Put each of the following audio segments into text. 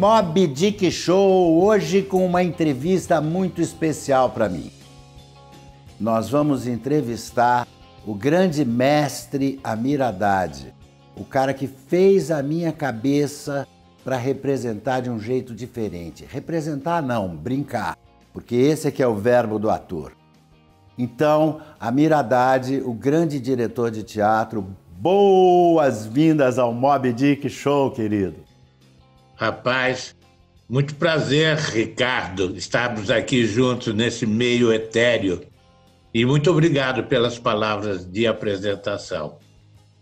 Mob Dick Show, hoje com uma entrevista muito especial para mim. Nós vamos entrevistar o grande mestre Amir Haddad, o cara que fez a minha cabeça para representar de um jeito diferente. Representar não, brincar, porque esse é que é o verbo do ator. Então, Amir Haddad, o grande diretor de teatro, boas-vindas ao Mob Dick Show, querido. Rapaz, muito prazer, Ricardo, estarmos aqui juntos nesse meio etéreo. E muito obrigado pelas palavras de apresentação.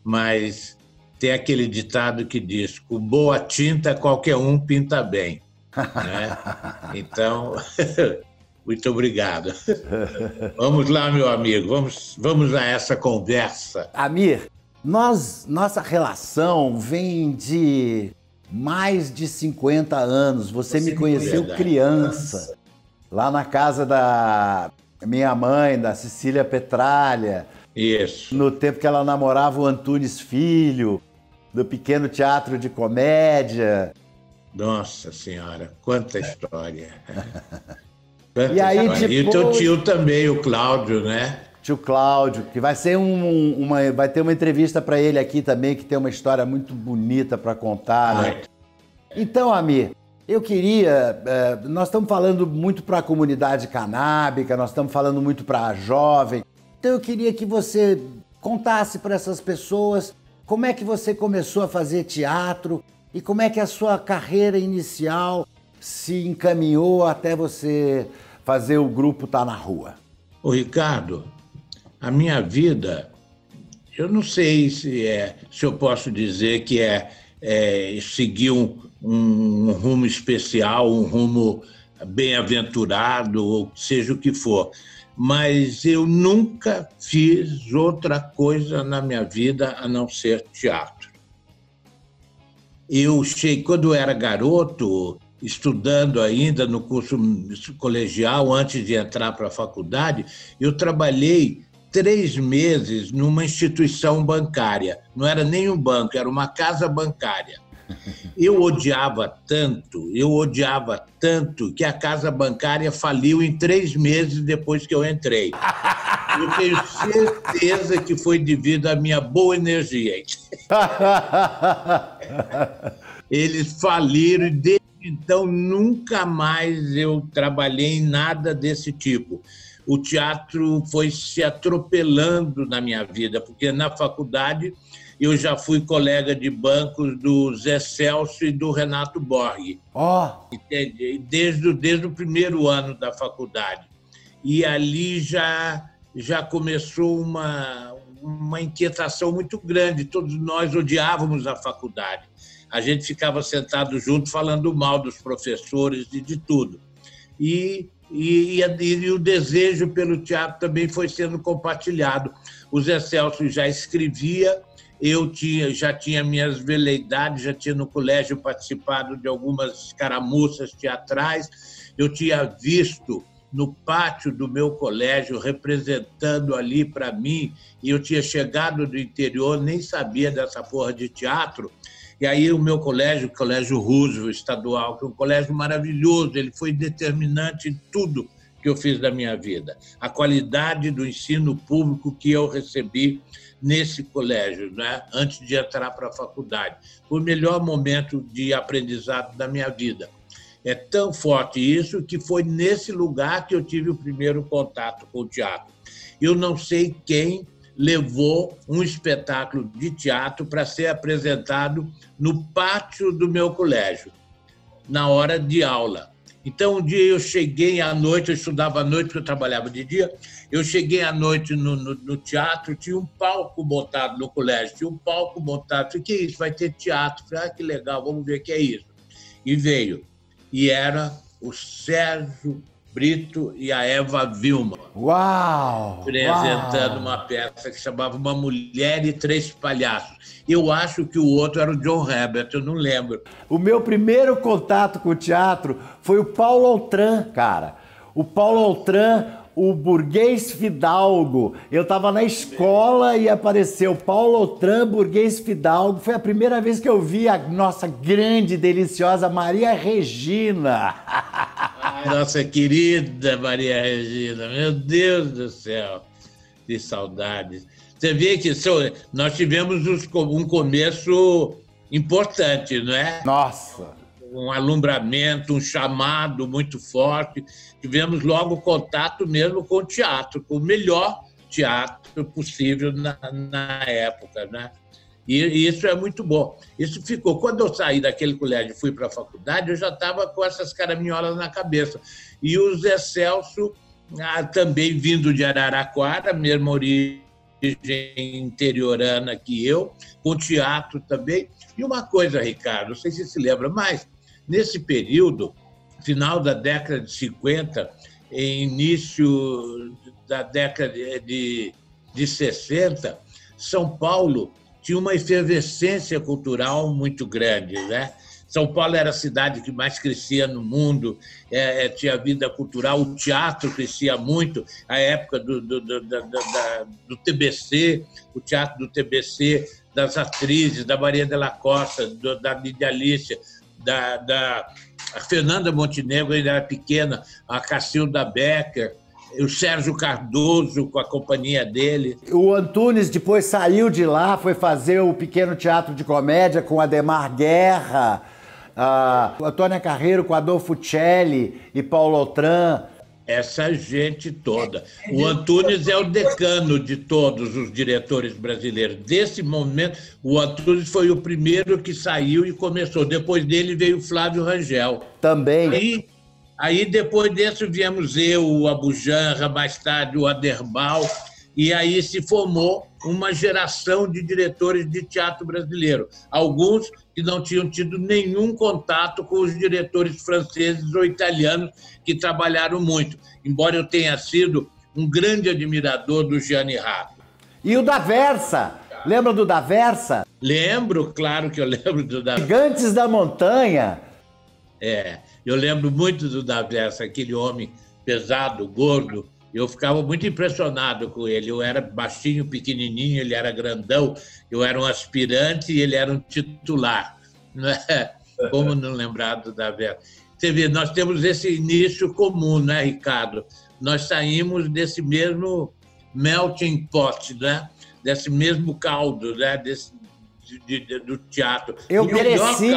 Mas tem aquele ditado que diz: com boa tinta qualquer um pinta bem. Né? Então, muito obrigado. Vamos lá, meu amigo, vamos, vamos a essa conversa. Amir, nós, nossa relação vem de mais de 50 anos. Você, Você me conheceu me criança, lá na casa da minha mãe, da Cecília Petralha. Isso. No tempo que ela namorava o Antunes Filho, do pequeno teatro de comédia. Nossa Senhora, quanta história. quanta e aí, história. Depois... E o teu tio também, o Cláudio, né? Tio Cláudio, que vai ser um, uma, vai ter uma entrevista para ele aqui também, que tem uma história muito bonita para contar, né? Então, Amir, eu queria, é, nós estamos falando muito para a comunidade canábica, nós estamos falando muito para a jovem. Então, eu queria que você contasse para essas pessoas como é que você começou a fazer teatro e como é que a sua carreira inicial se encaminhou até você fazer o grupo Tá na Rua. Ô, Ricardo, a minha vida, eu não sei se, é, se eu posso dizer que é, é seguir um, um rumo especial, um rumo bem-aventurado, ou seja o que for. Mas eu nunca fiz outra coisa na minha vida a não ser teatro. Eu cheguei, quando eu era garoto, estudando ainda no curso colegial, antes de entrar para a faculdade, eu trabalhei três meses numa instituição bancária. Não era nem um banco, era uma casa bancária. Eu odiava tanto, eu odiava tanto que a casa bancária faliu em três meses depois que eu entrei. Eu tenho certeza que foi devido à minha boa energia. Eles faliram e desde então nunca mais eu trabalhei em nada desse tipo o teatro foi se atropelando na minha vida, porque na faculdade eu já fui colega de bancos do Zé Celso e do Renato Borg. Oh. Desde, desde o primeiro ano da faculdade. E ali já, já começou uma, uma inquietação muito grande. Todos nós odiávamos a faculdade. A gente ficava sentado junto falando mal dos professores e de tudo. E e, e, e, o desejo pelo teatro também foi sendo compartilhado. O Zé Celso já escrevia, eu tinha, já tinha minhas veleidades, já tinha no colégio participado de algumas caramuças teatrais, eu tinha visto no pátio do meu colégio, representando ali para mim, e eu tinha chegado do interior, nem sabia dessa porra de teatro, e aí o meu colégio, o Colégio Roosevelt Estadual, que é um colégio maravilhoso, ele foi determinante em tudo que eu fiz da minha vida. A qualidade do ensino público que eu recebi nesse colégio, né? antes de entrar para a faculdade. Foi o melhor momento de aprendizado da minha vida. É tão forte isso que foi nesse lugar que eu tive o primeiro contato com o teatro. Eu não sei quem levou um espetáculo de teatro para ser apresentado no pátio do meu colégio, na hora de aula. Então, um dia eu cheguei à noite, eu estudava à noite, porque eu trabalhava de dia. Eu cheguei à noite no, no, no teatro, tinha um palco montado no colégio, tinha um palco montado. Falei, que é isso? Vai ter teatro. Falei, ah, que legal, vamos ver o que é isso. E veio. E era o Sérgio Brito e a Eva Vilma. Uau! Apresentando uau. uma peça que chamava Uma Mulher e Três Palhaços. Eu acho que o outro era o John Herbert, eu não lembro. O meu primeiro contato com o teatro foi o Paulo Altran, cara. O Paulo Altran, o burguês Fidalgo. Eu estava na escola e apareceu Paulo Outram, burguês Fidalgo. Foi a primeira vez que eu vi a nossa grande, deliciosa Maria Regina. Nossa querida Maria Regina, meu Deus do céu, que saudades. Você vê que nós tivemos um começo importante, não é? Nossa! Um alumbramento, um chamado muito forte. Tivemos logo contato mesmo com o teatro, com o melhor teatro possível na, na época, né? E, e isso é muito bom. Isso ficou. Quando eu saí daquele colégio e fui para a faculdade, eu já estava com essas caraminholas na cabeça. E o Zé Celso, ah, também vindo de Araraquara, mesma origem interiorana que eu, com teatro também. E uma coisa, Ricardo, não sei se se lembra, mas nesse período, final da década de 50, início da década de, de 60, São Paulo tinha uma efervescência cultural muito grande, né? São Paulo era a cidade que mais crescia no mundo, é, é tinha vida cultural, o teatro crescia muito, a época do, do, do, do, do TBC, o teatro do TBC, das atrizes, da Maria de la Costa, da Lídia Alicia, da, da Fernanda Montenegro, ainda era pequena, a Cacilda Becker, o Sérgio Cardoso com a companhia dele. O Antunes depois saiu de lá, foi fazer o pequeno teatro de comédia com Ademar Guerra uh, Antônia Carreiro com Adolfo Celli e Paulo Outram. Essa gente toda. O Antunes é o decano de todos os diretores brasileiros. Desse momento, o Antunes foi o primeiro que saiu e começou. Depois dele veio o Flávio Rangel. Também. Aí, aí depois desse viemos eu, o Abujanra, mais tarde o Aderbal, e aí se formou uma geração de diretores de teatro brasileiro. Alguns que não tinham tido nenhum contato com os diretores franceses ou italianos que trabalharam muito, embora eu tenha sido um grande admirador do Gianni Rato. E o da Versa? Lembra do da Versa? Lembro, claro que eu lembro do da Gigantes da Montanha. É, eu lembro muito do Versa, aquele homem pesado, gordo, eu ficava muito impressionado com ele. Eu era baixinho, pequenininho, ele era grandão. Eu era um aspirante e ele era um titular. Não é? Como não lembrar do Davi? Você vê, nós temos esse início comum, né, Ricardo? Nós saímos desse mesmo melting pot, né? Desse mesmo caldo, né? Desse, de, de, do teatro. Eu cresci,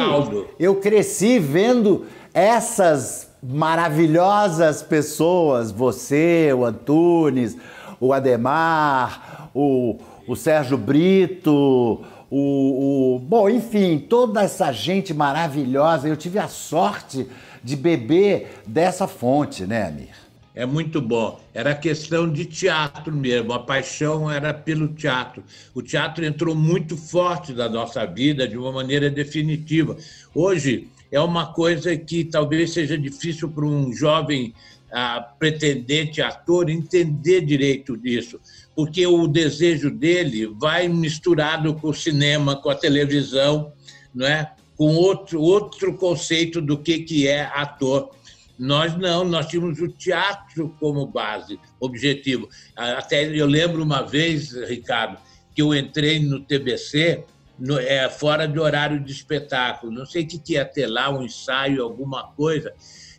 eu cresci vendo essas maravilhosas pessoas, você, o Antunes, o Ademar, o, o Sérgio Brito, o, o, Bom, enfim, toda essa gente maravilhosa. Eu tive a sorte de beber dessa fonte, né, Amir? É muito bom. Era questão de teatro mesmo. A paixão era pelo teatro. O teatro entrou muito forte na nossa vida de uma maneira definitiva. Hoje, é uma coisa que talvez seja difícil para um jovem ah, pretendente ator entender direito disso, porque o desejo dele vai misturado com o cinema, com a televisão, não é? com outro, outro conceito do que, que é ator. Nós não, nós tínhamos o teatro como base, objetivo. Até eu lembro uma vez, Ricardo, que eu entrei no TBC no, é, fora de horário de espetáculo. Não sei o que, que ia ter lá, um ensaio, alguma coisa.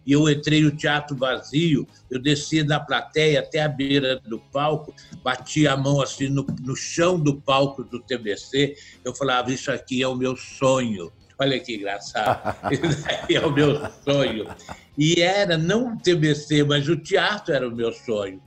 E eu entrei no teatro vazio, eu desci da plateia até a beira do palco, bati a mão assim no, no chão do palco do TBC, eu falava, isso aqui é o meu sonho. Olha que engraçado. Isso aqui é o meu sonho. E era não o TBC, mas o teatro era o meu sonho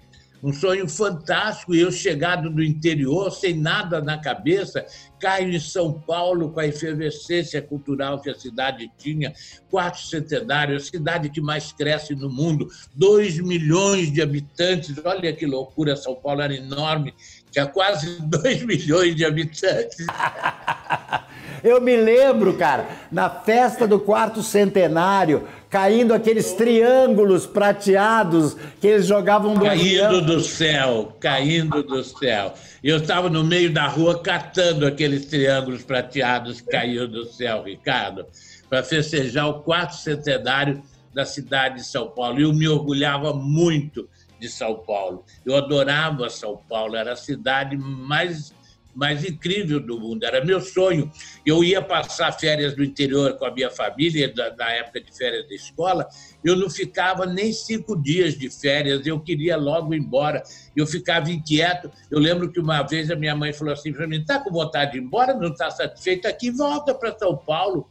um sonho fantástico. Eu, chegado do interior, sem nada na cabeça, caio em São Paulo com a efervescência cultural que a cidade tinha, quatro centenários, a cidade que mais cresce no mundo, dois milhões de habitantes. Olha que loucura, São Paulo era enorme, tinha quase dois milhões de habitantes. Eu me lembro, cara, na festa do quarto centenário, caindo aqueles triângulos prateados que eles jogavam do Caindo do céu, caindo do céu. Eu estava no meio da rua catando aqueles triângulos prateados que caíram do céu, Ricardo, para festejar o quarto centenário da cidade de São Paulo. E eu me orgulhava muito de São Paulo. Eu adorava São Paulo, era a cidade mais mais incrível do mundo. Era meu sonho. Eu ia passar férias no interior com a minha família, na época de férias da escola. Eu não ficava nem cinco dias de férias, eu queria logo ir embora. Eu ficava inquieto. Eu lembro que uma vez a minha mãe falou assim para mim: está com vontade de ir embora? Não está satisfeito aqui? Volta para São Paulo.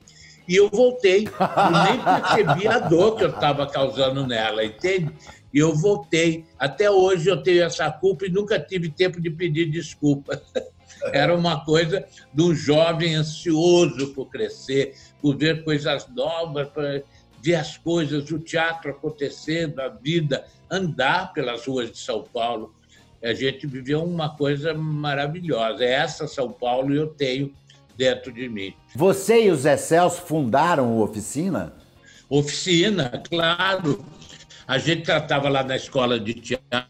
E eu voltei. Eu nem percebi a dor que eu estava causando nela, entende? E eu voltei. Até hoje eu tenho essa culpa e nunca tive tempo de pedir desculpa. Era uma coisa de um jovem ansioso por crescer, por ver coisas novas, para ver as coisas, o teatro acontecendo, a vida, andar pelas ruas de São Paulo. A gente viveu uma coisa maravilhosa. É essa São Paulo eu tenho dentro de mim. Você e o Zé Celso fundaram o Oficina? Oficina, claro. A gente tratava lá na escola de teatro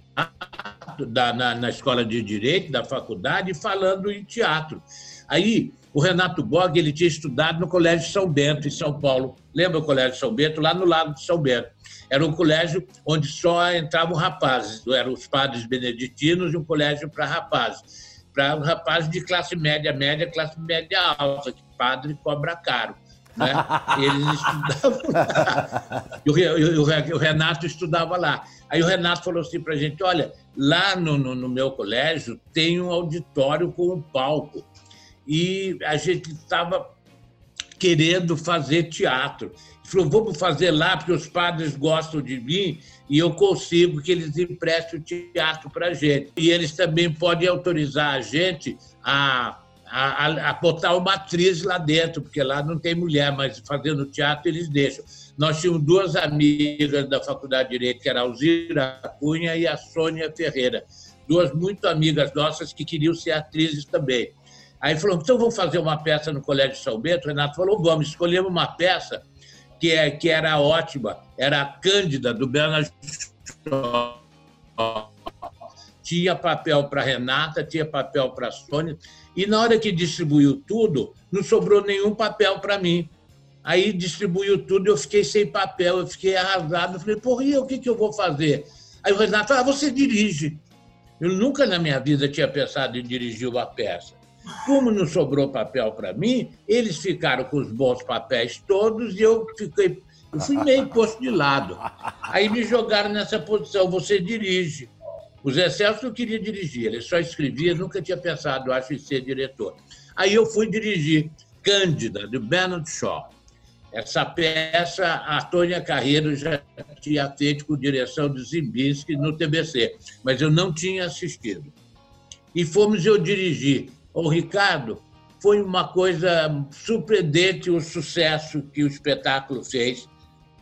da, na, na escola de direito da faculdade falando em teatro. Aí o Renato Borg ele tinha estudado no Colégio São Bento em São Paulo. Lembra o Colégio São Bento lá no lado de São Bento? Era um colégio onde só entravam rapazes, eram os padres beneditinos e um colégio para rapazes, para rapazes de classe média, média, classe média alta, que padre cobra caro. Né? Eles estudavam lá. E o, Renato estudava lá. Aí o Renato falou assim para a gente: olha, lá no, no, no, meu colégio tem um auditório com um palco. E a gente estava querendo fazer teatro. Ele falou: vamos fazer lá, porque os padres gostam de mim e eu consigo que eles emprestem o teatro para a gente. E eles também podem autorizar a gente a a, a, botar uma atriz lá dentro, porque lá não tem mulher, mas fazendo teatro eles deixam. Nós tínhamos duas amigas da Faculdade de Direito, que era a Alzira Cunha e a Sônia Ferreira, duas muito amigas nossas que queriam ser atrizes também. Aí falou, então vamos fazer uma peça no Colégio São Bento? Renato falou, vamos, escolhemos uma peça que, é, que era ótima, era a Cândida, do Bernard Shaw tinha papel para Renata, tinha papel para Sônia, e na hora que distribuiu tudo, não sobrou nenhum papel para mim. Aí distribuiu tudo, eu fiquei sem papel, eu fiquei arrasado. Eu falei, porra, e o que, que eu vou fazer? Aí o Renato, ah, você dirige. Eu nunca na minha vida tinha pensado em dirigir uma peça. Como não sobrou papel para mim, eles ficaram com os bons papéis todos e eu fiquei, eu fui meio posto de lado. Aí me jogaram nessa posição, você dirige. O Zé Celso não queria dirigir, ele só escrevia, nunca tinha pensado, acho, em ser diretor. Aí eu fui dirigir Cândida, de Bernard Shaw. Essa peça, a Tônia Carreiro já tinha feito com direção de Zimbinski no TBC, mas eu não tinha assistido. E fomos eu dirigir. O Ricardo, foi uma coisa surpreendente o sucesso que o espetáculo fez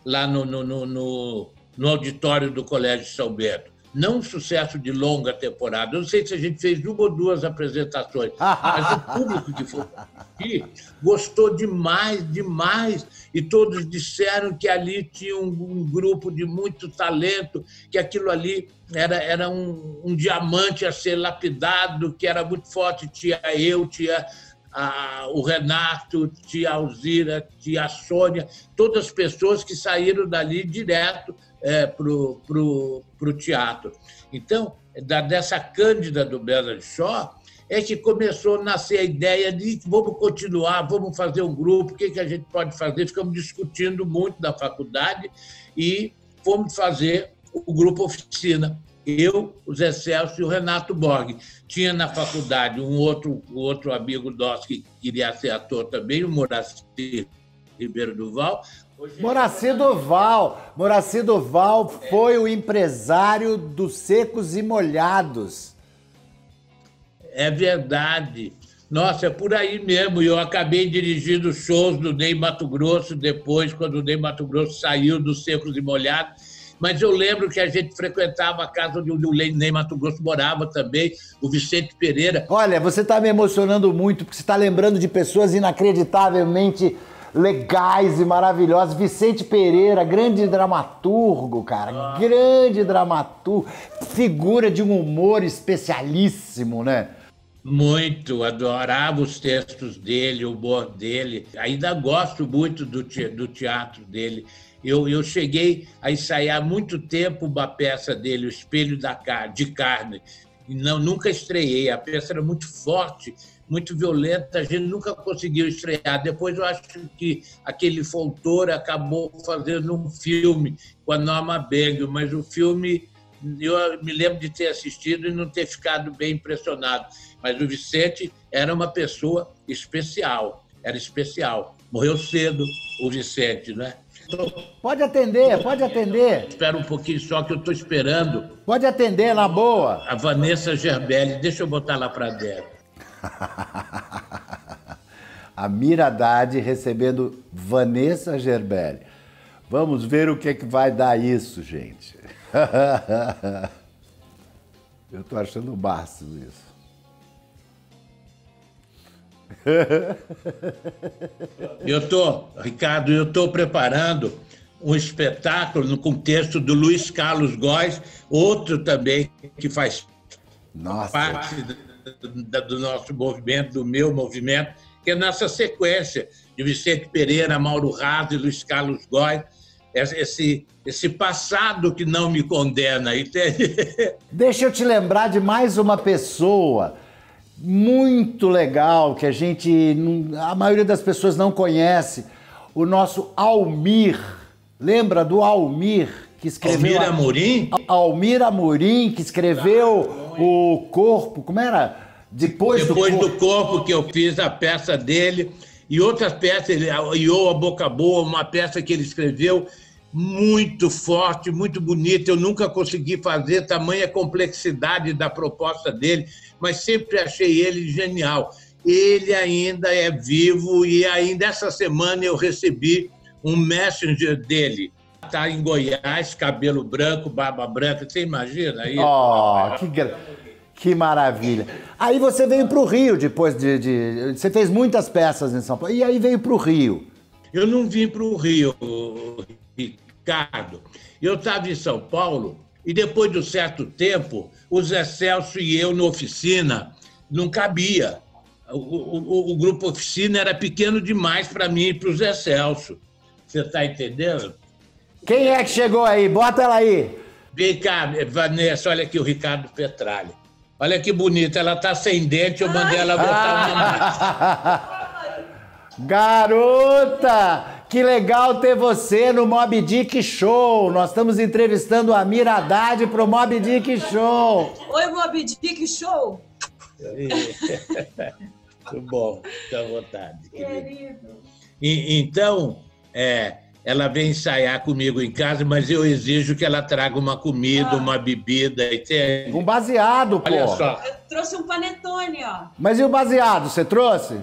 lá no, no, no, no auditório do Colégio São Bento não um sucesso de longa temporada. Não sei se a gente fez uma ou duas apresentações, mas o público que foi aqui gostou demais, demais, e todos disseram que ali tinha um, um grupo de muito talento, que aquilo ali era, era um, um, diamante a ser lapidado, que era muito forte. Tinha eu, tinha a, o Renato, tinha a Alzira, tinha a Sônia, todas as pessoas que saíram dali direto é, para o teatro. Então, da, dessa Cândida do Bernard Shaw, é que começou a nascer a ideia de vamos continuar, vamos fazer um grupo, o que, que a gente pode fazer? Ficamos discutindo muito na faculdade e fomos fazer o grupo Oficina. Eu, o Zé Celso e o Renato Borg. Tinha na faculdade um outro, um outro amigo nosso que queria ser ator também, o Moraci Ribeiro Duval, Moraci Duval. Moraci Duval foi o empresário dos secos e molhados. É verdade. Nossa, é por aí mesmo. Eu acabei dirigindo shows do Ney Mato Grosso depois, quando o Ney Mato Grosso saiu dos secos e molhados. Mas eu lembro que a gente frequentava a casa onde o Ney Mato Grosso morava também, o Vicente Pereira. Olha, você está me emocionando muito, porque você está lembrando de pessoas inacreditavelmente legais e maravilhosos. Vicente Pereira, grande dramaturgo, cara, ah. grande dramaturgo, figura de um humor especialíssimo, né? Muito, adorava os textos dele, o humor dele. Ainda gosto muito do teatro dele. Eu, eu cheguei a ensaiar muito tempo uma peça dele, O Espelho da Car de Carne, não, nunca estreiei. A peça era muito forte, muito violenta, a gente nunca conseguiu estrear. Depois eu acho que aquele Fontoura acabou fazendo um filme com a Norma Beng, mas o filme eu me lembro de ter assistido e não ter ficado bem impressionado. Mas o Vicente era uma pessoa especial, era especial. Morreu cedo o Vicente, né? Pode atender, pode atender. Espera um pouquinho só que eu estou esperando. Pode atender, na boa. A Vanessa Gerbelli, deixa eu botar lá para dentro. a Miradade recebendo Vanessa Gerbelli. Vamos ver o que, é que vai dar isso, gente. eu estou achando o máximo isso. Eu tô, Ricardo, eu estou preparando um espetáculo no contexto do Luiz Carlos Góes, outro também que faz Nossa. parte do, nosso movimento, do meu movimento, que é nessa sequência de Vicente Pereira, Mauro Raso e Luiz Carlos Góes, esse, esse passado que não me condena, entende? Deixa eu te lembrar de mais uma pessoa muito legal que a gente, a maioria das pessoas não conhece, o nosso Almir. Lembra do Almir que escreveu? Almir Amorim? Almir Amorim que escreveu o Corpo, como era? Depois, Depois do, corpo. do Corpo que eu fiz a peça dele e outras peças, ele, Iô, a Boca Boa, uma peça que ele escreveu muito forte, muito bonita. Eu nunca consegui fazer tamanha complexidade da proposta dele, mas sempre achei ele genial. Ele ainda é vivo e ainda essa semana eu recebi um messenger dele. Está em Goiás, cabelo branco, barba branca. Você imagina isso? Oh, que, que maravilha. Aí você veio para o Rio depois de, de, Você fez muitas peças em São Paulo. E aí veio para o Rio. Eu não vim para o Rio, Ricardo. Eu estava em São Paulo e depois de um certo tempo, o Zé Celso e eu na oficina não cabia. O, o, o grupo oficina era pequeno demais para mim e para o Zé Celso. Você está entendendo? Quem é que chegou aí? Bota ela aí. Vem cá, Vanessa, olha aqui o Ricardo Petralha. Olha que bonita, ela está sem dente, eu mandei ela botar uma Garota! Que legal ter você no Mob Dick Show. Nós estamos entrevistando a Mira Haddad pro Mob Dick Show. Oi, Mob Dick Show. Muito bom, fica à vontade. Querido. E, então, é, ela vem ensaiar comigo em casa, mas eu exijo que ela traga uma comida, ah. uma bebida. Entende? Um baseado, pô. Olha só. Eu trouxe um panetone, ó. Mas e o baseado, você trouxe?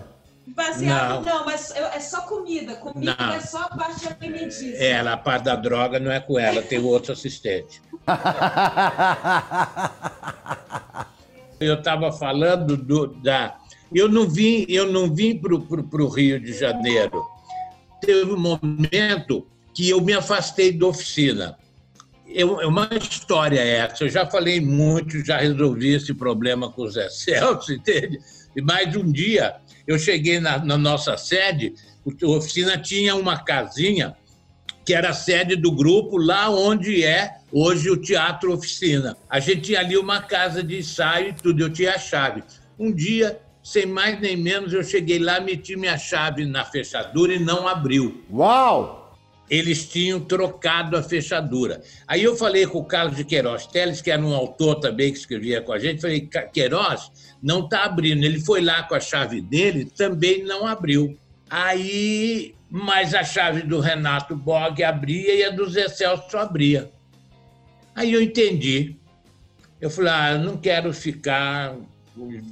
Baseado, não. não, mas é só comida. Comida não. é só a parte alimentícia. É, ela, a parte da droga não é com ela, tem outro assistente. eu estava falando do, da. Eu não vim, eu não vim para o Rio de Janeiro. Teve um momento que eu me afastei da oficina. É uma história essa. Eu já falei muito, já resolvi esse problema com o Zé Celso, entende? E mais um dia eu cheguei na, na nossa sede, a oficina tinha uma casinha que era a sede do grupo, lá onde é hoje o Teatro Oficina. A gente tinha ali uma casa de ensaio e tudo, eu tinha a chave. Um dia, sem mais nem menos, eu cheguei lá, meti minha chave na fechadura e não abriu. Uau! eles tinham trocado a fechadura. Aí eu falei com o Carlos de Queiroz Teles, que era um autor também que escrevia com a gente, falei, Queiroz, não está abrindo. Ele foi lá com a chave dele, também não abriu. Aí, mas a chave do Renato Bog abria e a do Zé Celso abria. Aí eu entendi. Eu falei, ah, eu não quero ficar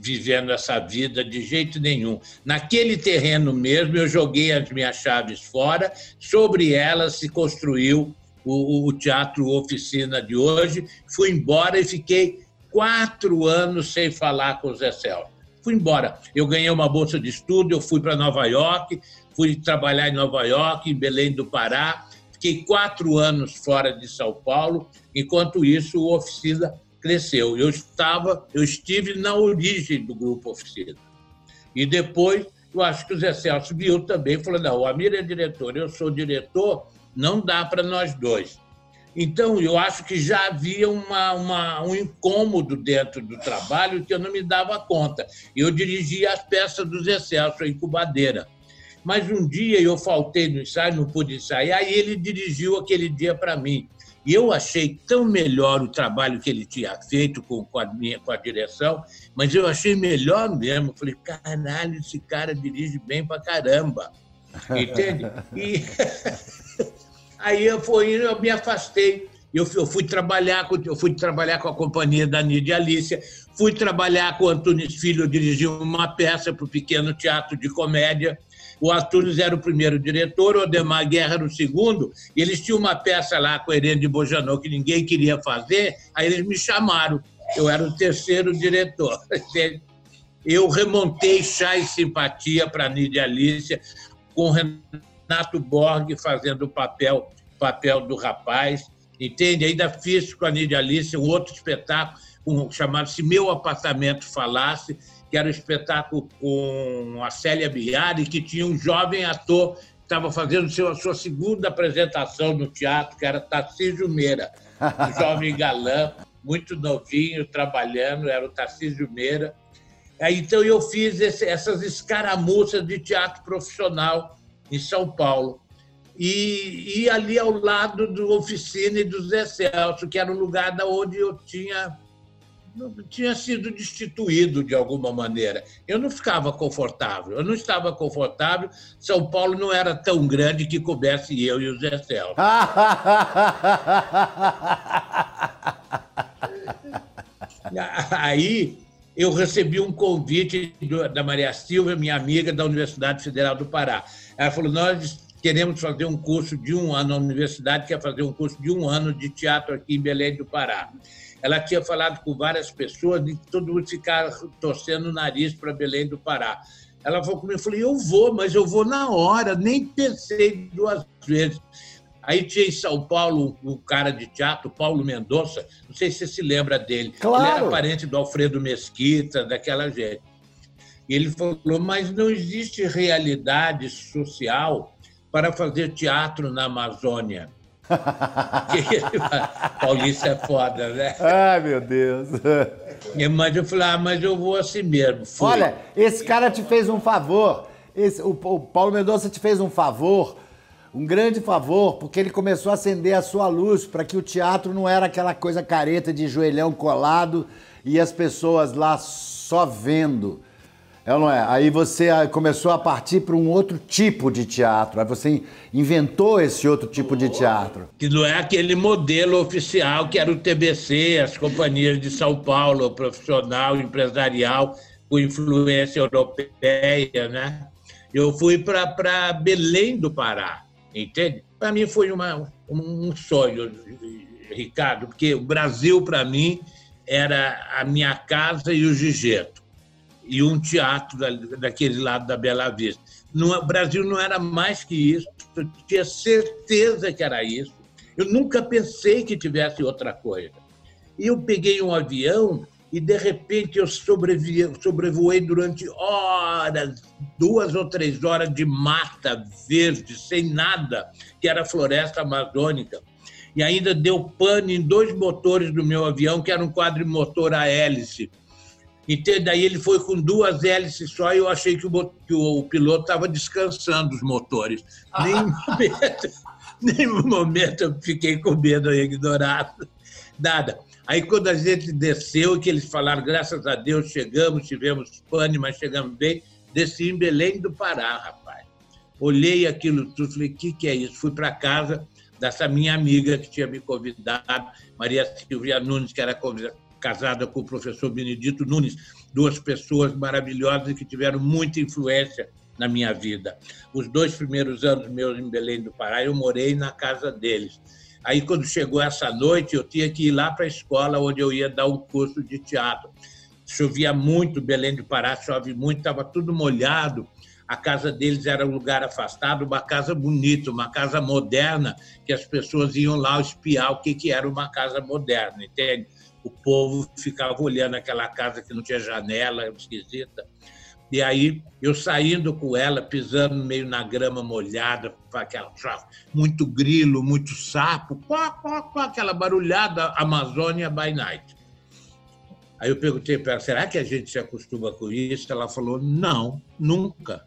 vivendo essa vida de jeito nenhum. Naquele terreno mesmo, eu joguei as minhas chaves fora, sobre elas se construiu o, o Teatro Oficina de hoje. Fui embora e fiquei quatro anos sem falar com o Zé Celso. Fui embora. Eu ganhei uma bolsa de estudo, eu fui para Nova York, fui trabalhar em Nova York, em Belém do Pará. Fiquei quatro anos fora de São Paulo. Enquanto isso, o Oficina cresceu. Eu estava, eu estive na origem do grupo Oficina. E depois, eu acho que o Zé Celso viu também, falou: não, o Amir é diretor, eu sou diretor, não dá para nós dois. Então, eu acho que já havia uma, uma, um incômodo dentro do trabalho que eu não me dava conta. Eu dirigia as peças dos Excelso, a incubadeira. Mas um dia eu faltei no ensaio, não pude ensaiar, e ele dirigiu aquele dia para mim. E eu achei tão melhor o trabalho que ele tinha feito com, com, a, minha, com a direção, mas eu achei melhor mesmo. Falei, caralho, esse cara dirige bem para caramba. Entende? E aí eu, fui, eu me afastei. Eu, eu, fui trabalhar com, eu fui trabalhar com a companhia da Nídia Alicia, fui trabalhar com o Antunes Filho, dirigi uma peça para o Pequeno Teatro de Comédia, o Arthur era o primeiro diretor, o Odemar Guerra era o segundo, e eles tinham uma peça lá com Irene de Bojanot que ninguém queria fazer, aí eles me chamaram. Eu era o terceiro diretor. Eu remontei Chá e Simpatia para Nídia Alicia, com Renato Borg fazendo o papel, papel do rapaz, entende? Ainda fiz com a Nídia Alicia um outro espetáculo um, chamado-se Meu Apartamento Falasse, que era um espetáculo com a Célia Biari, que tinha um jovem ator que estava fazendo a sua segunda apresentação no teatro, que era Tarcísio Meira, um jovem galã, muito novinho, trabalhando, era o Tarcísio Meira. Então, eu fiz esse, essas escaramuças de teatro profissional em São Paulo. E, e ali ao lado do Oficina e do Zé Celso, que era o lugar da onde eu tinha tinha sido destituído de alguma maneira. Eu não ficava confortável, eu não estava confortável. São Paulo não era tão grande que coubesse eu e o Zé Celso. Aí eu recebi um convite da Maria Silva, minha amiga da Universidade Federal do Pará. Ela falou: Nós queremos fazer um curso de um ano, a universidade quer fazer um curso de um ano de teatro aqui em Belém do Pará. Ela tinha falado com várias pessoas e todo mundo ficava torcendo o nariz para Belém do Pará. Ela falou comigo, eu falei, eu vou, mas eu vou na hora, nem pensei duas vezes. Aí tinha em São Paulo um cara de teatro, Paulo Mendonça, não sei se você se lembra dele. Claro. Ele era parente do Alfredo Mesquita, daquela gente. E ele falou, mas não existe realidade social para fazer teatro na Amazônia. Paulista é foda, né? Ai, meu Deus. Mas eu falei, ah, mas eu vou assim mesmo. Fui. Olha, esse cara te fez um favor. Esse, o, o Paulo Mendonça te fez um favor, um grande favor, porque ele começou a acender a sua luz para que o teatro não era aquela coisa careta de joelhão colado e as pessoas lá só vendo. É ou não é? Aí você ah, começou a partir para um outro tipo de teatro. Aí você inventou esse outro tipo de teatro. Que não é aquele modelo oficial que era o TBC, as companhias de São Paulo, profissional, empresarial, com influência europeia, né? Eu fui para Belém do Pará, entende? Para mim foi uma, um sonho, Ricardo, porque o Brasil, para mim, era a minha casa e o Gigeto e um teatro daquele lado da Bela Vista. No Brasil não era mais que isso, eu tinha certeza que era isso. Eu nunca pensei que tivesse outra coisa. E eu peguei um avião e, de repente, eu sobrevoei durante horas, duas ou três horas de mata verde, sem nada, que era a floresta amazônica. E ainda deu pane em dois motores do meu avião, que era um quadrimotor a hélice e daí ele foi com duas hélices só e eu achei que o, que o piloto estava descansando os motores. Nem momento, nenhum momento eu fiquei com medo ignorado. Nada. Aí quando a gente desceu, que eles falaram, graças a Deus chegamos, tivemos pane, mas chegamos bem, desci em Belém do Pará, rapaz. Olhei aquilo tudo, falei, o que, que é isso? Fui para casa dessa minha amiga que tinha me convidado, Maria Silvia Nunes, que era convidada casada com o professor Benedito Nunes, duas pessoas maravilhosas que tiveram muita influência na minha vida. Os dois primeiros anos meus em Belém do Pará, eu morei na casa deles. Aí, quando chegou essa noite, eu tinha que ir lá para a escola onde eu ia dar um curso de teatro. Chovia muito, Belém do Pará chove muito, estava tudo molhado. A casa deles era um lugar afastado, uma casa bonita, uma casa moderna, que as pessoas iam lá espiar o que, que era uma casa moderna, entende? o povo ficava olhando aquela casa que não tinha janela, esquisita. E aí eu saindo com ela, pisando meio na grama molhada, aquela muito grilo, muito sapo, quá, quá, quá, aquela barulhada Amazônia by night. Aí eu perguntei para ela, será que a gente se acostuma com isso? Ela falou, não, nunca.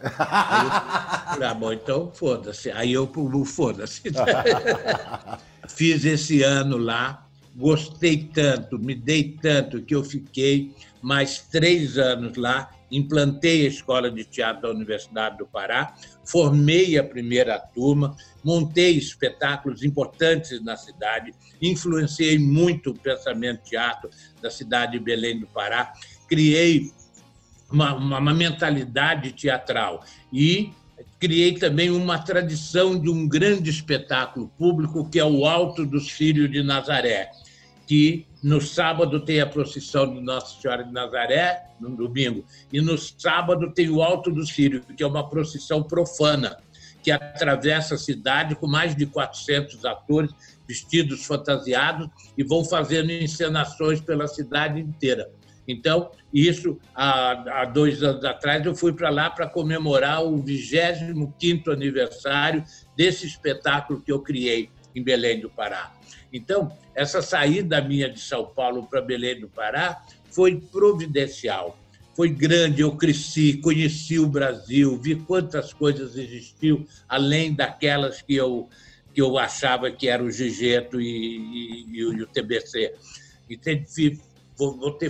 Aí eu ah, bom, então foda-se. Aí eu, foda-se. Fiz esse ano lá, gostei tanto, me dei tanto que eu fiquei mais três anos lá, implantei a Escola de Teatro da Universidade do Pará, formei a primeira turma, montei espetáculos importantes na cidade, influenciei muito o pensamento teatro da cidade de Belém do Pará, criei uma, uma, mentalidade teatral e criei também uma tradição de um grande espetáculo público que é o Alto dos Filhos de Nazaré, que no sábado tem a procissão de Nossa Senhora de Nazaré, no domingo, e no sábado tem o Alto dos Filhos, que é uma procissão profana, que atravessa a cidade com mais de 400 atores vestidos fantasiados e vão fazendo encenações pela cidade inteira. Então, isso, há, há dois anos atrás, eu fui para lá para comemorar o 25º aniversário desse espetáculo que eu criei em Belém do Pará. Então, essa saída minha de São Paulo para Belém do Pará foi providencial, foi grande. Eu cresci, conheci o Brasil, vi quantas coisas existiam além daquelas que eu que eu achava que era o Gigeto e, e, e o TBC. E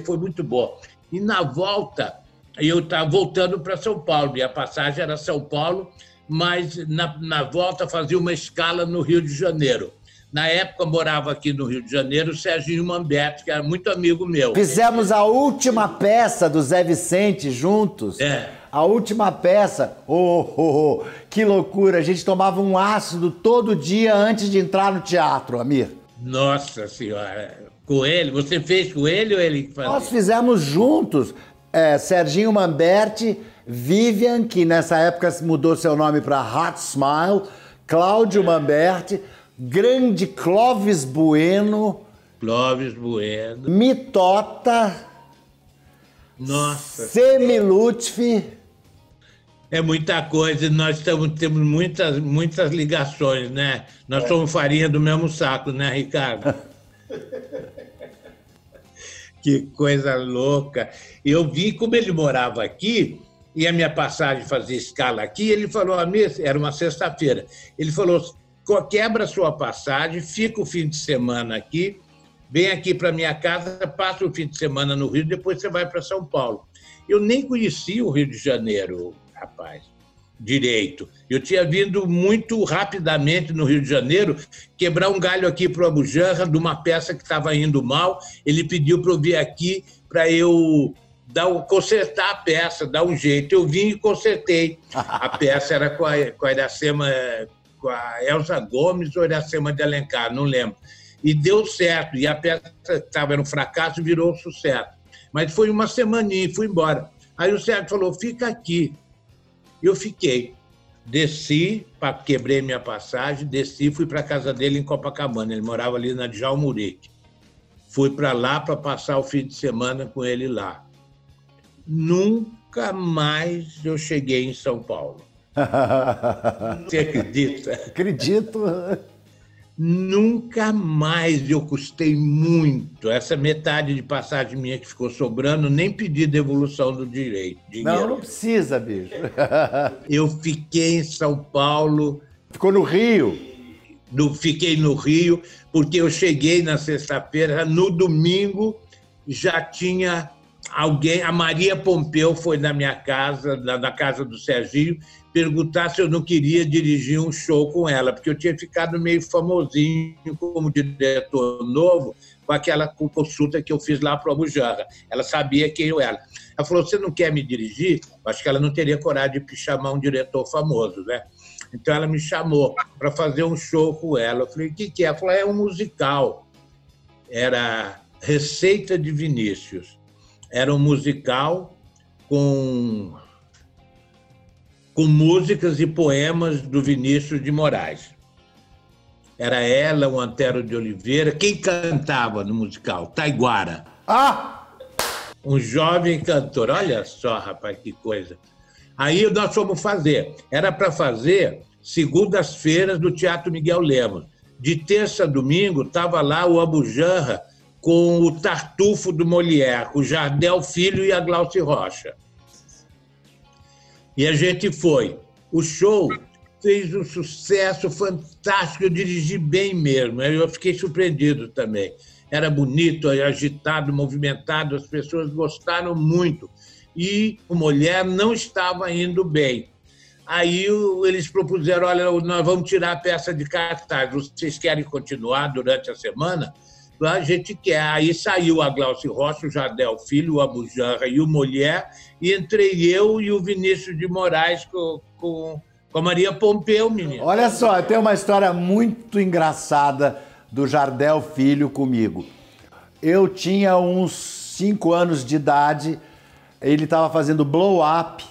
foi muito bom. E na volta, eu estava voltando para São Paulo, e a passagem era São Paulo, mas na, na volta fazia uma escala no Rio de Janeiro. Na época, morava aqui no Rio de Janeiro o Serginho Mamberto, que era muito amigo meu. Fizemos a última peça do Zé Vicente juntos. É. A última peça. Oh, oh, oh, que loucura! A gente tomava um ácido todo dia antes de entrar no teatro, Amir. Nossa Senhora! Com ele? Você fez com ele ou ele fazia? Nós fizemos juntos. É, Serginho Mamberti, Vivian, que nessa época mudou seu nome para Hot Smile, Cláudio Mamberti grande Clóvis Bueno. Clóvis Bueno. Mitota. Nossa. Semilutfi. É muita coisa, nós estamos, temos muitas, muitas ligações, né? Nós somos farinha do mesmo saco, né, Ricardo? que coisa louca. Eu vi como ele morava aqui, e a minha passagem fazia escala aqui, ele falou, era uma sexta-feira, ele falou, quebra sua passagem, fica o fim de semana aqui, vem aqui para minha casa, passa o fim de semana no Rio, depois você vai para São Paulo. Eu nem conhecia o Rio de Janeiro, rapaz, direito. Eu tinha vindo muito rapidamente no Rio de Janeiro quebrar um galho aqui para o Abujanra de uma peça que estava indo mal. Ele pediu para eu vir aqui para eu dar, consertar a peça, dar um jeito. Eu vim e consertei. A peça era com a, com a Iracema com a Elza Gomes ou Iracema de Alencar, não lembro. E deu certo, e a peça estava no fracasso virou um sucesso. Mas foi uma semaninha e fui embora. Aí o Sérgio falou: fica aqui. Eu fiquei. Desci, quebrei minha passagem, desci fui para a casa dele em Copacabana. Ele morava ali na Djalmurique. Fui para lá para passar o fim de semana com ele lá. Nunca mais eu cheguei em São Paulo. Você acredita? Acredito. Nunca mais eu custei muito. Essa metade de passagem minha que ficou sobrando, nem pedi devolução do direito. Dinheiro. Não, não precisa, bicho. eu fiquei em São Paulo. Ficou no Rio? No, fiquei no Rio, porque eu cheguei na sexta-feira, no domingo já tinha alguém, a Maria Pompeu foi na minha casa, na, na casa do Serginho, perguntar se eu não queria dirigir um show com ela, porque eu tinha ficado meio famosinho como diretor novo com aquela consulta que eu fiz lá para o Abujanra. Ela sabia quem eu era. Ela falou: Você não quer me dirigir? Acho que ela não teria coragem de chamar um diretor famoso, né? Então ela me chamou para fazer um show com ela. Eu falei: O que, que é? Ela falou: É um musical. Era Receita de Vinícius. Era um musical com com músicas e poemas do Vinícius de Moraes. Era ela, o Antero de Oliveira. Quem cantava no musical? Taiguara. Ah! um jovem cantor. Olha só, rapaz, que coisa. Aí nós fomos fazer. Era para fazer segundas-feiras do Teatro Miguel Lemos. De terça a domingo estava lá o Abujanra com o Tartufo do Molière, o Jardel Filho e a Glauci Rocha. E a gente foi. O show fez um sucesso fantástico, eu dirigi bem mesmo, eu fiquei surpreendido também. Era bonito, agitado, movimentado, as pessoas gostaram muito. E o Mulher não estava indo bem. Aí eles propuseram: olha, nós vamos tirar a peça de cartaz, vocês querem continuar durante a semana? A gente quer. Aí saiu a Glauci Rocha, o Jardel Filho, o Abujanra e o Mulher, e entrei eu e o Vinícius de Moraes com, com, com a Maria Pompeu, menino. Olha só, tem uma história muito engraçada do Jardel Filho comigo. Eu tinha uns cinco anos de idade, ele estava fazendo blow up,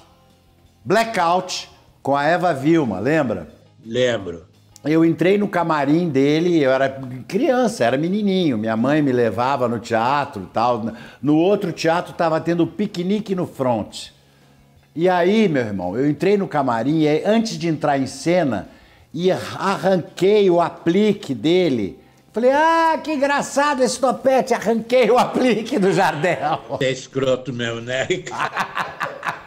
blackout com a Eva Vilma, lembra? Lembro. Eu entrei no camarim dele, eu era criança, era menininho. Minha mãe me levava no teatro e tal. No outro teatro estava tendo piquenique no front. E aí, meu irmão, eu entrei no camarim e antes de entrar em cena, e arranquei o aplique dele. Falei, ah, que engraçado esse topete. Arranquei o aplique do Jardel. É escroto mesmo, né?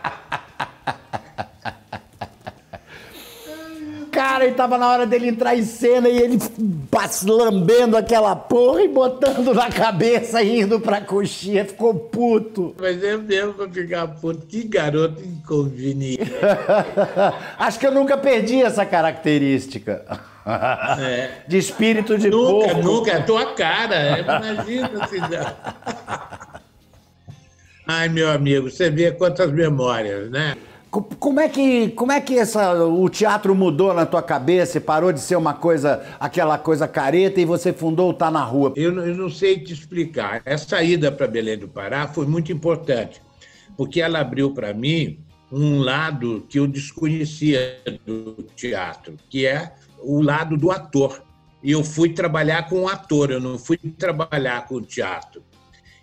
cara e tava na hora dele entrar em cena e ele lambendo aquela porra e botando na cabeça e indo pra coxinha. Ficou puto. Mas é mesmo pra ficar puto. Que garoto inconveniente. Acho que eu nunca perdi essa característica. É. De espírito de nunca, porco. Nunca, é tua cara. Imagina se. Ai, meu amigo, você vê quantas memórias, né? Como é que, como é que essa, o teatro mudou na tua cabeça e parou de ser uma coisa, aquela coisa careta e você fundou o Tá na Rua? Eu, eu não sei te explicar. Essa ida para Belém do Pará foi muito importante, porque ela abriu para mim um lado que eu desconhecia do teatro, que é o lado do ator. E eu fui trabalhar com o ator, eu não fui trabalhar com o teatro.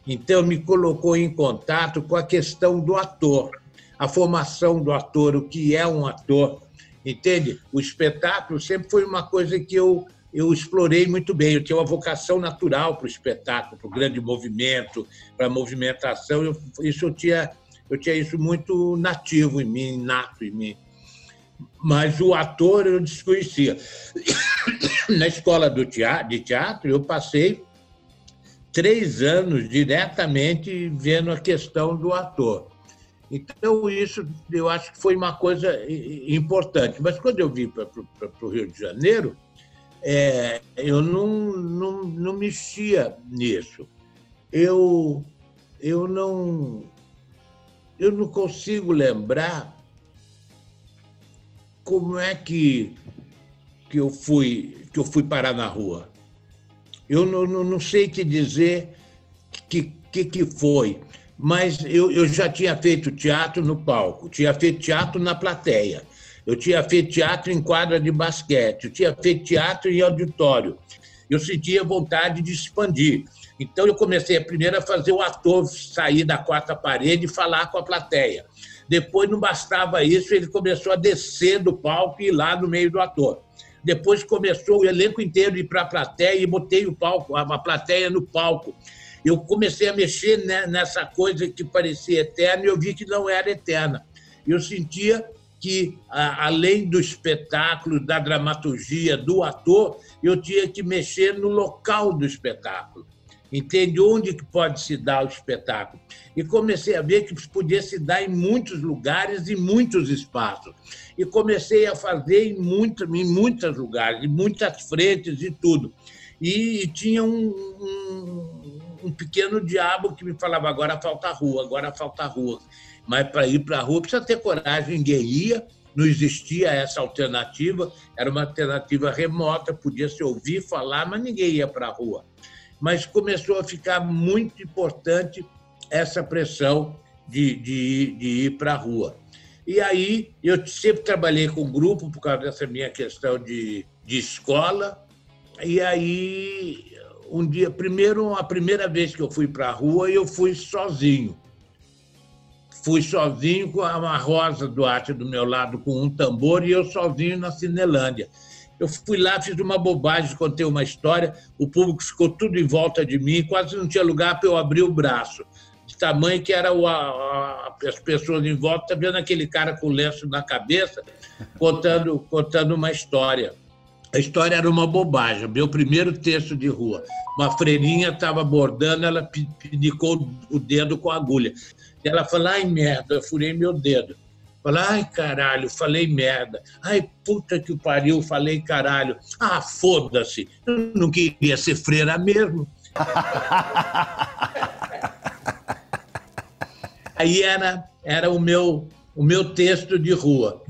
Então, me colocou em contato com a questão do ator a formação do ator, o que é um ator, entende? O espetáculo sempre foi uma coisa que eu, eu explorei muito bem. Eu tinha uma vocação natural para o espetáculo, para o grande movimento, para a movimentação. Eu, isso eu tinha, eu tinha isso muito nativo em mim, inato em mim. Mas o ator eu desconhecia. Na escola do teatro, de teatro, eu passei três anos diretamente vendo a questão do ator. Então, isso eu acho que foi uma coisa importante. Mas quando eu vim para o Rio de Janeiro, é, eu não, não, não mexia nisso. Eu, eu, não, eu não consigo lembrar como é que, que, eu, fui, que eu fui parar na rua. Eu não, não, não sei te dizer que, que, que foi mas eu, eu já tinha feito teatro no palco, tinha feito teatro na plateia, eu tinha feito teatro em quadra de basquete, eu tinha feito teatro em auditório. Eu sentia vontade de expandir. Então eu comecei a primeiro a fazer o ator sair da quarta parede e falar com a plateia. Depois não bastava isso, ele começou a descer do palco e ir lá no meio do ator. Depois começou o elenco inteiro ir para a plateia e botei o palco, a plateia no palco eu comecei a mexer nessa coisa que parecia eterna e eu vi que não era eterna. Eu sentia que, além do espetáculo, da dramaturgia, do ator, eu tinha que mexer no local do espetáculo. Entende onde que pode se dar o espetáculo? E comecei a ver que podia se dar em muitos lugares e muitos espaços. E comecei a fazer em, muito, em muitos lugares, em muitas frentes e tudo. E, e tinha um, um um pequeno diabo que me falava: agora falta rua, agora falta rua. Mas para ir para a rua precisa ter coragem, ninguém ia, não existia essa alternativa, era uma alternativa remota, podia se ouvir falar, mas ninguém ia para a rua. Mas começou a ficar muito importante essa pressão de, de, de ir para a rua. E aí eu sempre trabalhei com grupo por causa dessa minha questão de, de escola. E aí um dia, primeiro, a primeira vez que eu fui para a rua, eu fui sozinho. fui sozinho com a Rosa Duarte do meu lado com um tambor e eu sozinho na Cinelândia. Eu fui lá, fiz uma bobagem, contei uma história, o público ficou tudo em volta de mim, quase não tinha lugar para eu abrir o braço. De tamanho que era o, a, a, as pessoas em volta, vendo aquele cara com lenço na cabeça, contando, contando uma história. A história era uma bobagem, meu primeiro texto de rua. Uma freirinha estava bordando, ela pinicou o dedo com a agulha. Ela falou, ai merda, eu furei meu dedo. Falei, ai caralho, falei merda. Ai puta que pariu, falei caralho. Ah, foda-se, eu não queria ser freira mesmo. Aí era, era o, meu, o meu texto de rua.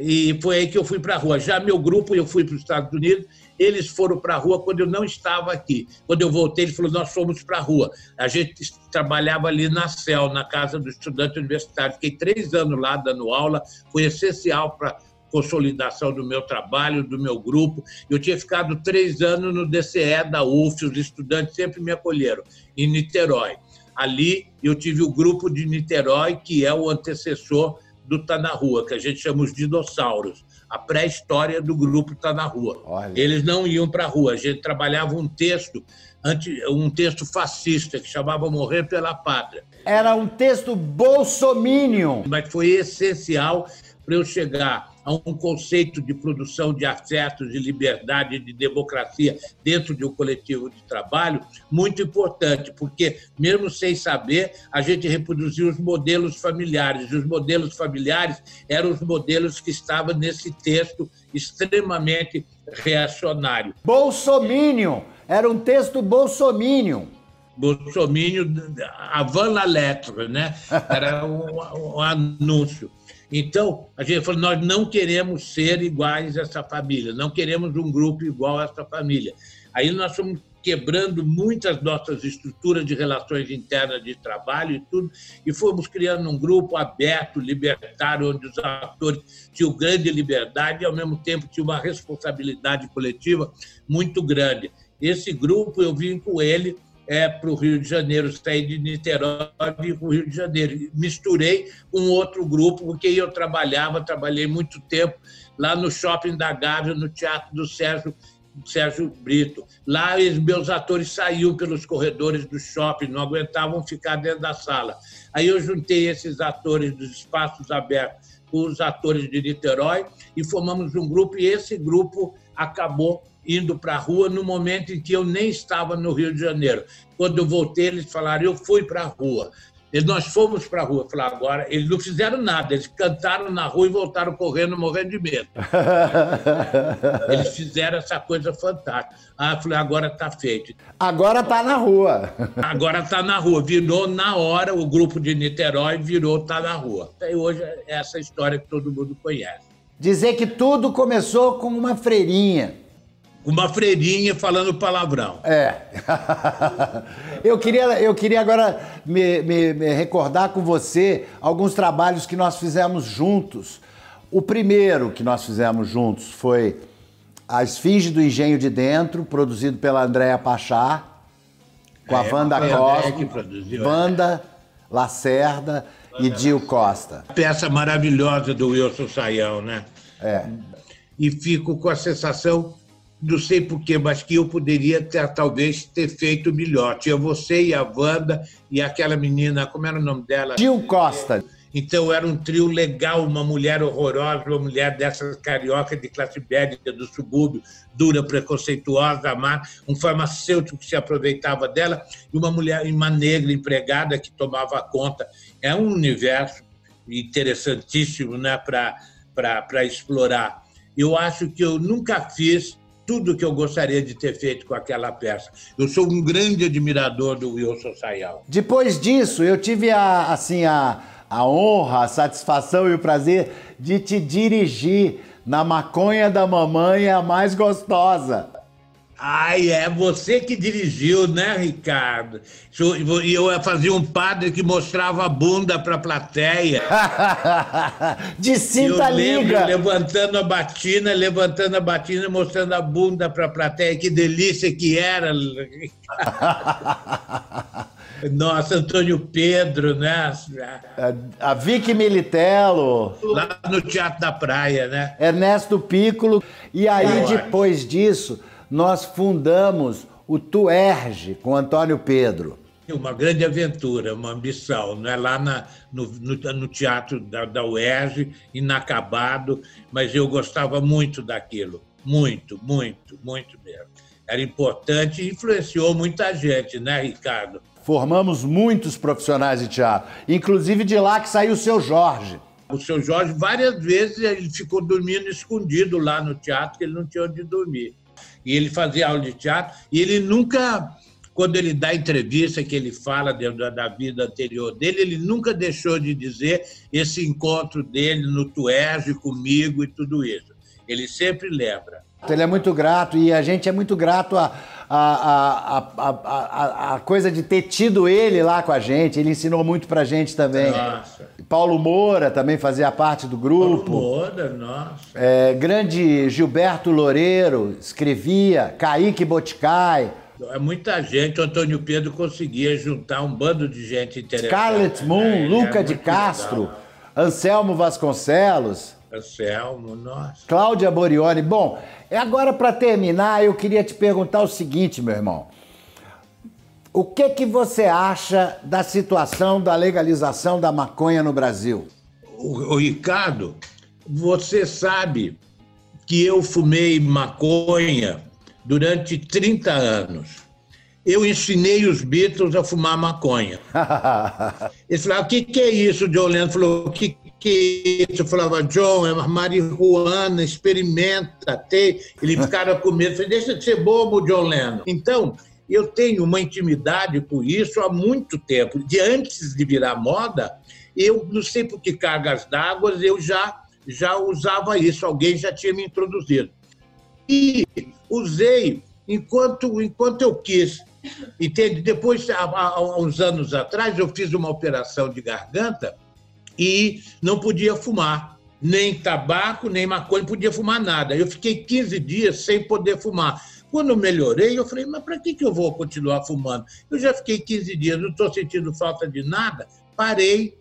E foi aí que eu fui para a rua. Já meu grupo, eu fui para os Estados Unidos, eles foram para a rua quando eu não estava aqui. Quando eu voltei, eles falaram: nós fomos para a rua. A gente trabalhava ali na CEL, na Casa do Estudante Universitário. Fiquei três anos lá dando aula, foi essencial para consolidação do meu trabalho, do meu grupo. Eu tinha ficado três anos no DCE da UF, os estudantes sempre me acolheram, em Niterói. Ali eu tive o grupo de Niterói, que é o antecessor do Tá na Rua, que a gente chama os dinossauros. A pré-história do grupo Tá na Rua. Olha. Eles não iam para a rua, a gente trabalhava um texto, um texto fascista, que chamava Morrer pela Pátria. Era um texto bolsominion. Mas foi essencial para eu chegar a um conceito de produção de afetos, de liberdade, de democracia dentro de um coletivo de trabalho muito importante, porque, mesmo sem saber, a gente reproduziu os modelos familiares. E os modelos familiares eram os modelos que estavam nesse texto extremamente reacionário. Bolsominion! Era um texto bolsominion. Bolsominion, a van la lettre, né? Era um, um anúncio. Então, a gente falou: nós não queremos ser iguais a essa família, não queremos um grupo igual a essa família. Aí nós fomos quebrando muitas nossas estruturas de relações internas de trabalho e tudo, e fomos criando um grupo aberto, libertário, onde os atores tinham grande liberdade e, ao mesmo tempo, tinham uma responsabilidade coletiva muito grande. Esse grupo, eu vim com ele é, para o Rio de Janeiro, saí de Niterói para o Rio de Janeiro. Misturei com outro grupo, porque eu trabalhava, trabalhei muito tempo lá no Shopping da Gávea, no Teatro do Sérgio, Sérgio Brito. Lá meus atores saíam pelos corredores do shopping, não aguentavam ficar dentro da sala. Aí eu juntei esses atores dos espaços abertos com os atores de Niterói e formamos um grupo, e esse grupo acabou indo para a rua no momento em que eu nem estava no Rio de Janeiro. Quando eu voltei, eles falaram: eu fui para a rua. E nós fomos para a rua. Falei, agora, eles não fizeram nada, eles cantaram na rua e voltaram correndo, morrendo de medo. eles fizeram essa coisa fantástica. Ah, falei, agora está feito. Agora está na rua. agora está na rua. Virou na hora, o grupo de Niterói virou está na rua. E hoje é essa história que todo mundo conhece. Dizer que tudo começou com uma freirinha uma freirinha falando palavrão. É. eu, queria, eu queria agora me, me, me, recordar com você alguns trabalhos que nós fizemos juntos. O primeiro que nós fizemos juntos foi A Esfinge do Engenho de Dentro, produzido pela Andréa Pachá, com a é, Wanda Costa, Wanda Lacerda e Dio Costa. Peça maravilhosa do Wilson Saião, né? É. E fico com a sensação não sei porquê, mas que eu poderia ter, talvez ter feito melhor. Tinha você e a Wanda e aquela menina, como era o nome dela? Gil Costa. Então era um trio legal, uma mulher horrorosa, uma mulher dessas carioca de classe média do subúrbio, dura, preconceituosa, má, um farmacêutico que se aproveitava dela e uma mulher, uma negra empregada que tomava conta. É um universo interessantíssimo né, para explorar. Eu acho que eu nunca fiz tudo que eu gostaria de ter feito com aquela peça. Eu sou um grande admirador do Wilson Sayal. Depois disso, eu tive a, assim, a, a honra, a satisfação e o prazer de te dirigir na maconha da mamãe a mais gostosa. Ai, é você que dirigiu, né, Ricardo? E eu fazia um padre que mostrava a bunda para a plateia. De cinta eu liga. levantando a batina, levantando a batina, mostrando a bunda para a plateia. Que delícia que era. Nossa, Antônio Pedro, né? A, a Vicky Militello. Lá no Teatro da Praia, né? Ernesto Piccolo. E aí, depois disso, nós fundamos o Tuerge com Antônio Pedro. Uma grande aventura, uma ambição, né? lá na, no, no, no teatro da, da UERJ, inacabado, mas eu gostava muito daquilo, muito, muito, muito mesmo. Era importante e influenciou muita gente, né, Ricardo? Formamos muitos profissionais de teatro, inclusive de lá que saiu o seu Jorge. O seu Jorge, várias vezes, ele ficou dormindo escondido lá no teatro, que ele não tinha onde dormir. E ele fazia aula de teatro, e ele nunca quando ele dá entrevista, que ele fala da vida anterior dele, ele nunca deixou de dizer esse encontro dele no Tuerge comigo e tudo isso. Ele sempre lembra. Ele é muito grato e a gente é muito grato a, a, a, a, a, coisa de ter tido ele lá com a gente. Ele ensinou muito pra gente também. Nossa. Paulo Moura também fazia parte do grupo. Paulo Moura, nossa. É, grande Gilberto Loureiro escrevia, Kaique Boticai. É muita gente, o Antônio Pedro conseguia juntar um bando de gente interessante. Scarlett Moon, né? Luca é de Castro, legal. Anselmo Vasconcelos. Anselmo, nossa. Cláudia Borioni. Bom, é agora para terminar, eu queria te perguntar o seguinte, meu irmão. O que que você acha da situação da legalização da maconha no Brasil? O, o Ricardo, você sabe que eu fumei maconha durante 30 anos. Eu ensinei os Beatles a fumar maconha. Eles falaram, o que, que é isso? John Lennon falou, o que, que? Eu falava, John, é marihuana, experimenta, tem. Ele ficava com medo. Falei, deixa de ser bobo, John Lennon. Então, eu tenho uma intimidade com isso há muito tempo. De antes de virar moda, eu não sei por que cargas d'água, eu já, já usava isso, alguém já tinha me introduzido. E usei enquanto, enquanto eu quis. Entende? Depois, há, há uns anos atrás, eu fiz uma operação de garganta e não podia fumar. Nem tabaco, nem maconha, podia fumar nada. Eu fiquei 15 dias sem poder fumar. Quando melhorei, eu falei, mas para que, que eu vou continuar fumando? Eu já fiquei 15 dias, não estou sentindo falta de nada. Parei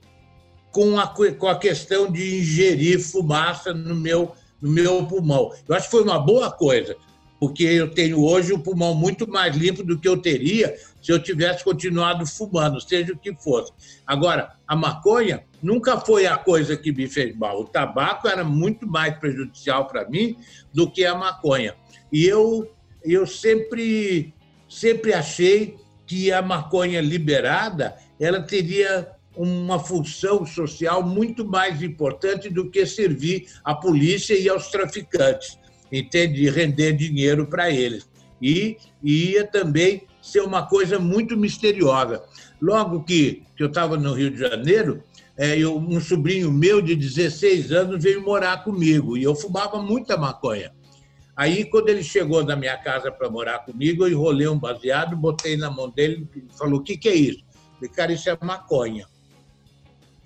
com a, com a questão de ingerir fumaça no meu no meu pulmão. Eu acho que foi uma boa coisa, porque eu tenho hoje um pulmão muito mais limpo do que eu teria se eu tivesse continuado fumando, seja o que fosse. Agora, a maconha nunca foi a coisa que me fez mal. O tabaco era muito mais prejudicial para mim do que a maconha. E eu, eu sempre, sempre achei que a maconha liberada ela teria uma função social muito mais importante do que servir à polícia e aos traficantes, entende? E render dinheiro para eles. E ia também ser uma coisa muito misteriosa. Logo que, que eu estava no Rio de Janeiro, é, eu, um sobrinho meu de 16 anos veio morar comigo e eu fumava muita maconha. Aí, quando ele chegou na minha casa para morar comigo, eu enrolei um baseado, botei na mão dele e falou: O que, que é isso? Falei, cara, isso é maconha.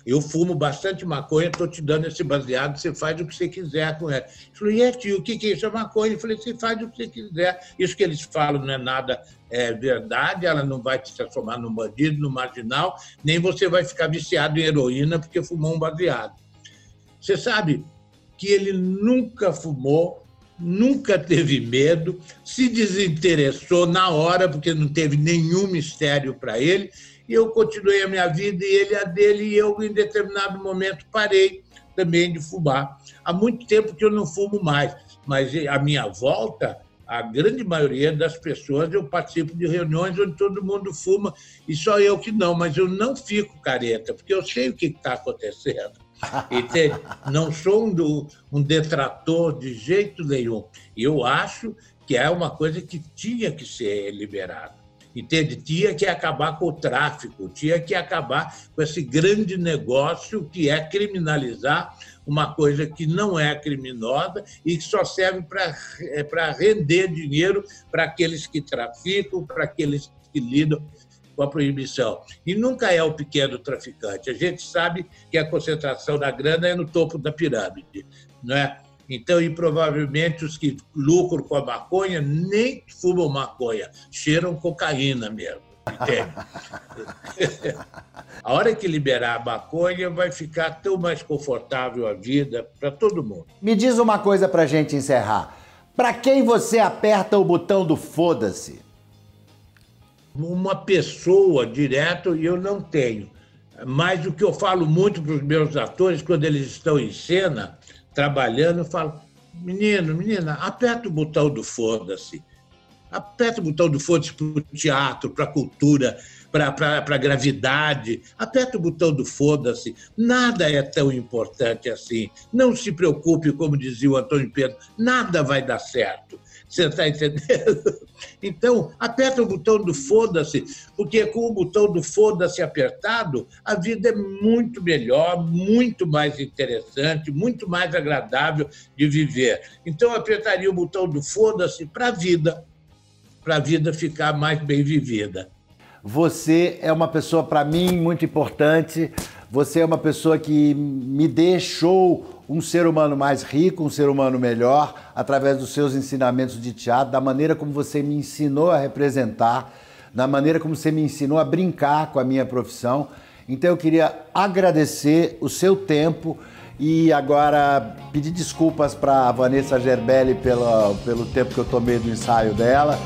Eu fumo bastante maconha, estou te dando esse baseado, você faz o que você quiser com ela. Ele falou, e é, tio, o que, é isso? É maconha. Eu falei, você faz o que você quiser. Isso que eles falam não é nada é, verdade, ela não vai te transformar num bandido, num marginal, nem você vai ficar viciado em heroína porque fumou um baseado. Você sabe que ele nunca fumou, nunca teve medo, se desinteressou na hora, porque não teve nenhum mistério para ele, e eu continuei a minha vida e ele a dele, e eu, em determinado momento, parei também de fumar. Há muito tempo que eu não fumo mais, mas a minha volta, a grande maioria das pessoas, eu participo de reuniões onde todo mundo fuma, e só eu que não, mas eu não fico careta, porque eu sei o que está acontecendo. Entende? Não sou um, um detrator de jeito nenhum. Eu acho que é uma coisa que tinha que ser liberada entende? Tinha que acabar com o tráfico, tinha que acabar com esse grande negócio que é criminalizar uma coisa que não é criminosa e que só serve para é, render dinheiro para aqueles que traficam, para aqueles que lidam com a proibição. E nunca é o pequeno traficante. A gente sabe que a concentração da grana é no topo da pirâmide, não é? Então, e provavelmente os que lucram com a maconha nem fumam maconha, cheiram cocaína mesmo. É. A hora que liberar a maconha, vai ficar tão mais confortável a vida para todo mundo. Me diz uma coisa para gente encerrar. Para quem você aperta o botão do foda-se? Uma pessoa direto e eu não tenho. Mas o que eu falo muito para os meus atores, quando eles estão em cena, trabalhando, eu falo: menino, menina, aperta o botão do foda-se. Aperta o botão do foda-se para o teatro, para a cultura, para a gravidade. Aperta o botão do foda-se. Nada é tão importante assim. Não se preocupe, como dizia o Antônio Pedro, nada vai dar certo. Você está entendendo? Então, aperta o botão do foda-se, porque com o botão do foda-se apertado, a vida é muito melhor, muito mais interessante, muito mais agradável de viver. Então, eu apertaria o botão do foda-se para a vida, para a vida ficar mais bem vivida. Você é uma pessoa, para mim, muito importante. Você é uma pessoa que me deixou um ser humano mais rico, um ser humano melhor, através dos seus ensinamentos de teatro, da maneira como você me ensinou a representar, da maneira como você me ensinou a brincar com a minha profissão. Então eu queria agradecer o seu tempo e agora pedir desculpas para a Vanessa Gerbelli pelo, pelo tempo que eu tomei do ensaio dela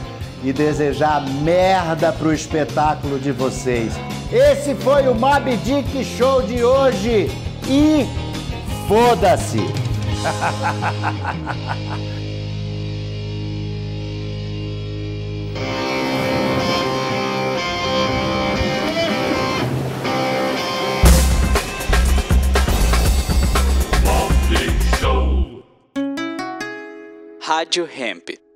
e desejar merda pro espetáculo de vocês. Esse foi o Mob Dick Show de hoje e foda-se! Rádio Hemp.